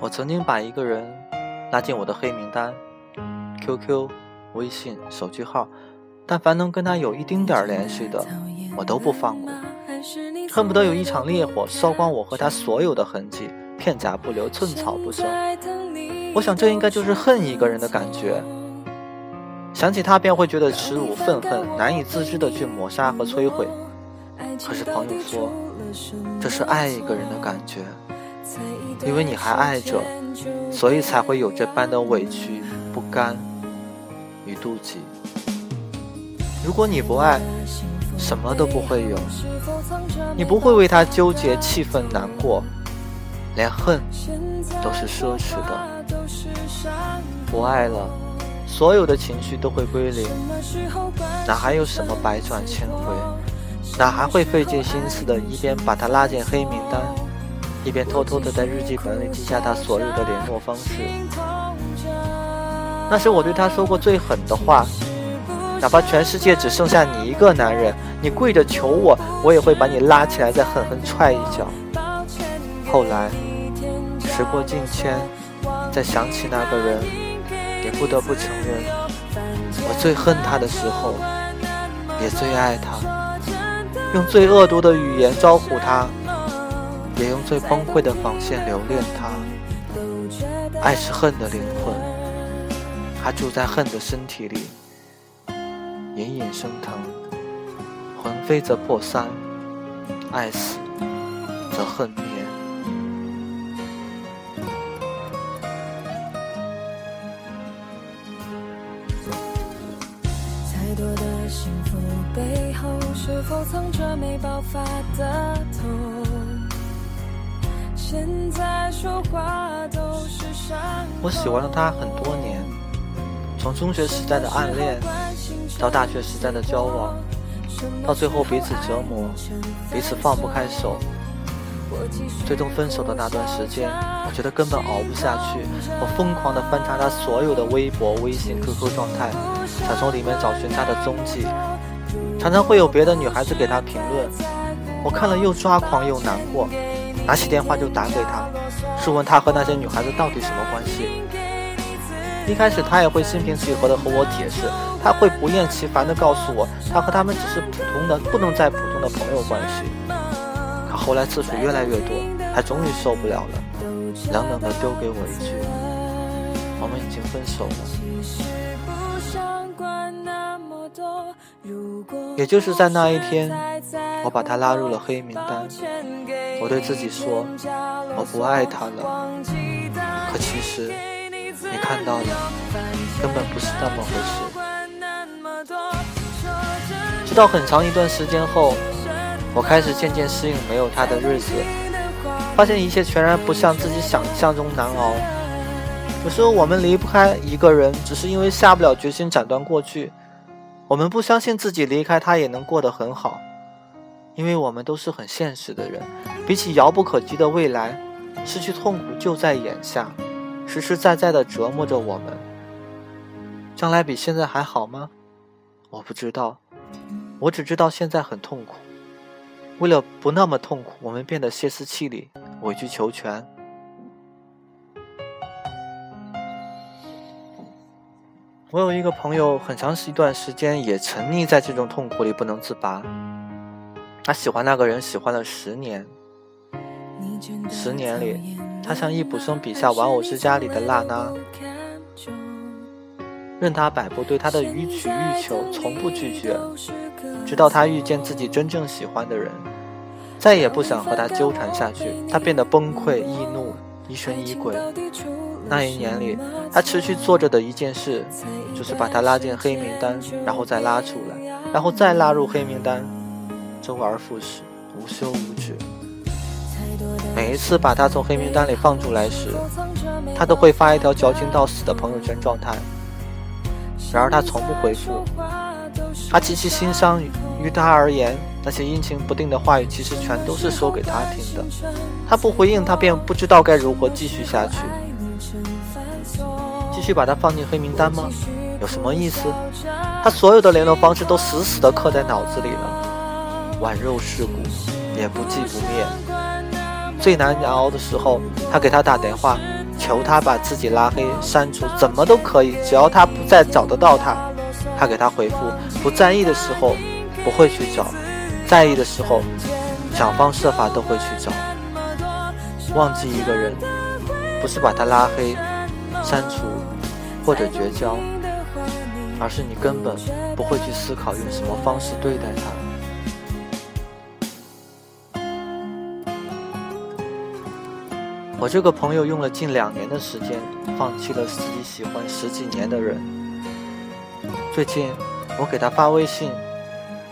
我曾经把一个人拉进我的黑名单，QQ、微信、手机号，但凡能跟他有一丁点儿联系的，我都不放过，恨不得有一场烈火烧光我和他所有的痕迹，片甲不留，寸草不生。我想这应该就是恨一个人的感觉，想起他便会觉得耻辱、愤恨，难以自制的去抹杀和摧毁。可是朋友说，这是爱一个人的感觉。因为你还爱着，所以才会有这般的委屈、不甘与妒忌。如果你不爱，什么都不会有，你不会为他纠结、气愤、难过，连恨都是奢侈的。不爱了，所有的情绪都会归零，哪还有什么百转千回？哪还会费尽心思的一边把他拉进黑名单？一边偷偷的在日记本里记下他所有的联络方式，那是我对他说过最狠的话。哪怕全世界只剩下你一个男人，你跪着求我，我也会把你拉起来再狠狠踹一脚。后来，时过境迁，再想起那个人，也不得不承认，我最恨他的时候，也最爱他，用最恶毒的语言招呼他。也用最崩溃的防线留恋他。爱是恨的灵魂，它住在恨的身体里，隐隐生疼，魂飞则魄散，爱死则恨灭。现在说话都是我喜欢了他很多年，从中学时代的暗恋，到大学时代的交往，到最后彼此折磨，彼此放不开手，最终分手的那段时间，我觉得根本熬不下去。我疯狂地翻查他所有的微博、微信、QQ 状态，想从里面找寻他的踪迹。常常会有别的女孩子给他评论，我看了又抓狂又难过。拿起电话就打给他，试问他和那些女孩子到底什么关系。一开始他也会心平气和的和我解释，他会不厌其烦的告诉我，他和他们只是普通的，不能再普通的朋友关系。可后来次数越来越多，他终于受不了了，冷冷的丢给我一句：“我们已经分手了。”也就是在那一天，我把他拉入了黑名单。我对自己说，我不爱他了。可其实，你看到了，根本不是那么回事。直到很长一段时间后，我开始渐渐适应没有他的日子，发现一切全然不像自己想象中难熬。有时候我们离不开一个人，只是因为下不了决心斩断过去。我们不相信自己离开他也能过得很好。因为我们都是很现实的人，比起遥不可及的未来，失去痛苦就在眼下，实实在在的折磨着我们。将来比现在还好吗？我不知道，我只知道现在很痛苦。为了不那么痛苦，我们变得歇斯底里、委曲求全。我有一个朋友，很长一段时间也沉溺在这种痛苦里不能自拔。他喜欢那个人，喜欢了十年。十年里，他像易卜生笔下《玩偶之家》里的娜娜，任他摆布，对他的予取予求，从不拒绝。直到他遇见自己真正喜欢的人，再也不想和他纠缠下去，他变得崩溃、易怒、疑神疑鬼。那一年里，他持续做着的一件事，就是把他拉进黑名单，然后再拉出来，然后再拉入黑名单。周而复始，无休无止。每一次把他从黑名单里放出来时，他都会发一条矫情到死的朋友圈状态。然而他从不回复。他极其心伤，于他而言，那些阴晴不定的话语其实全都是说给他听的。他不回应，他便不知道该如何继续下去。继续把他放进黑名单吗？有什么意思？他所有的联络方式都死死地刻在脑子里了。宛肉蚀骨，也不寂不灭。最难熬的时候，他给他打电话，求他把自己拉黑、删除，怎么都可以，只要他不再找得到他。他给他回复，不在意的时候不会去找，在意的时候想方设法都会去找。忘记一个人，不是把他拉黑、删除或者绝交，而是你根本不会去思考用什么方式对待他。我这个朋友用了近两年的时间，放弃了自己喜欢十几年的人。最近，我给他发微信，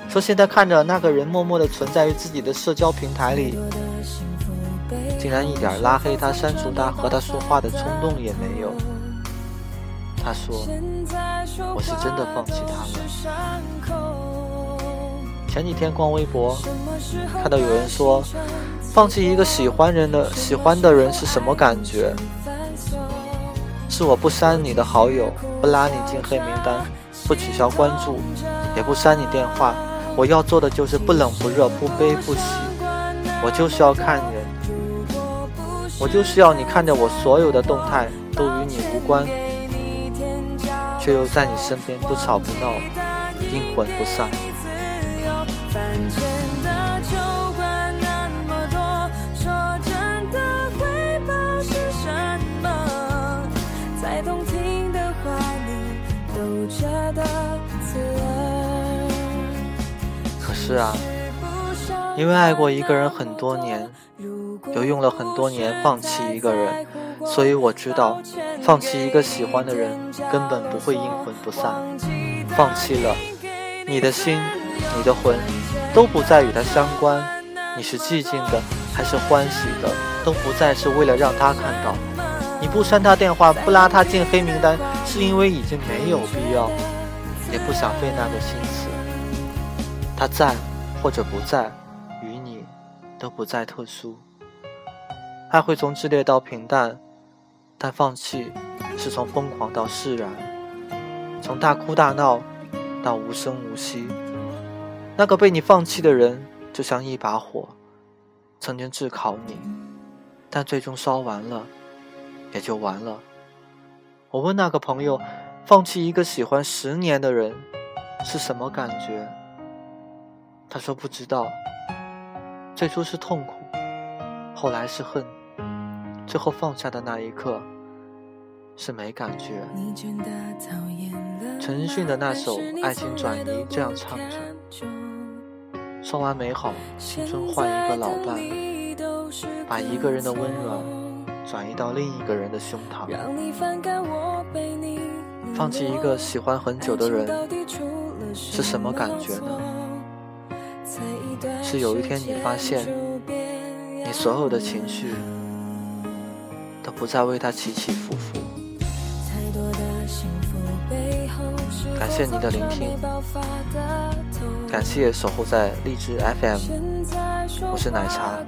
说现在看着那个人默默的存在于自己的社交平台里，竟然一点拉黑他、删除他、和他说话的冲动也没有。他说：“我是真的放弃他了。”前几天逛微博，看到有人说。放弃一个喜欢人的喜欢的人是什么感觉？是我不删你的好友，不拉你进黑名单，不取消关注，也不删你电话。我要做的就是不冷不热，不悲不喜。我就是要看人，我就是要你看着我所有的动态都与你无关，却又在你身边不吵不闹，阴魂不散。是啊，因为爱过一个人很多年，又用了很多年放弃一个人，所以我知道，放弃一个喜欢的人根本不会阴魂不散。放弃了，你的心、你的魂都不再与他相关。你是寂静的还是欢喜的，都不再是为了让他看到。你不删他电话，不拉他进黑名单，是因为已经没有必要。也不想费那个心思，他在或者不在，与你都不再特殊。爱会从炽烈到平淡，但放弃是从疯狂到释然，从大哭大闹到无声无息。那个被你放弃的人，就像一把火，曾经炙烤你，但最终烧完了，也就完了。我问那个朋友。放弃一个喜欢十年的人是什么感觉？他说不知道。最初是痛苦，后来是恨，最后放下的那一刻是没感觉。陈奕迅的那首《爱情转移》这样唱着：说完美好，青春换一个老伴，把一个人的温暖转移到另一个人的胸膛。放弃一个喜欢很久的人是什么感觉呢？是有一天你发现，你所有的情绪都不再为他起起伏伏。感谢你的聆听，感谢守候在荔枝 FM，我是奶茶。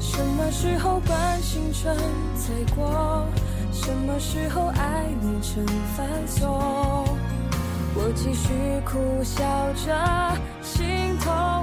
什么时候关心春才过？什么时候爱你成繁琐？我继续苦笑着，心痛。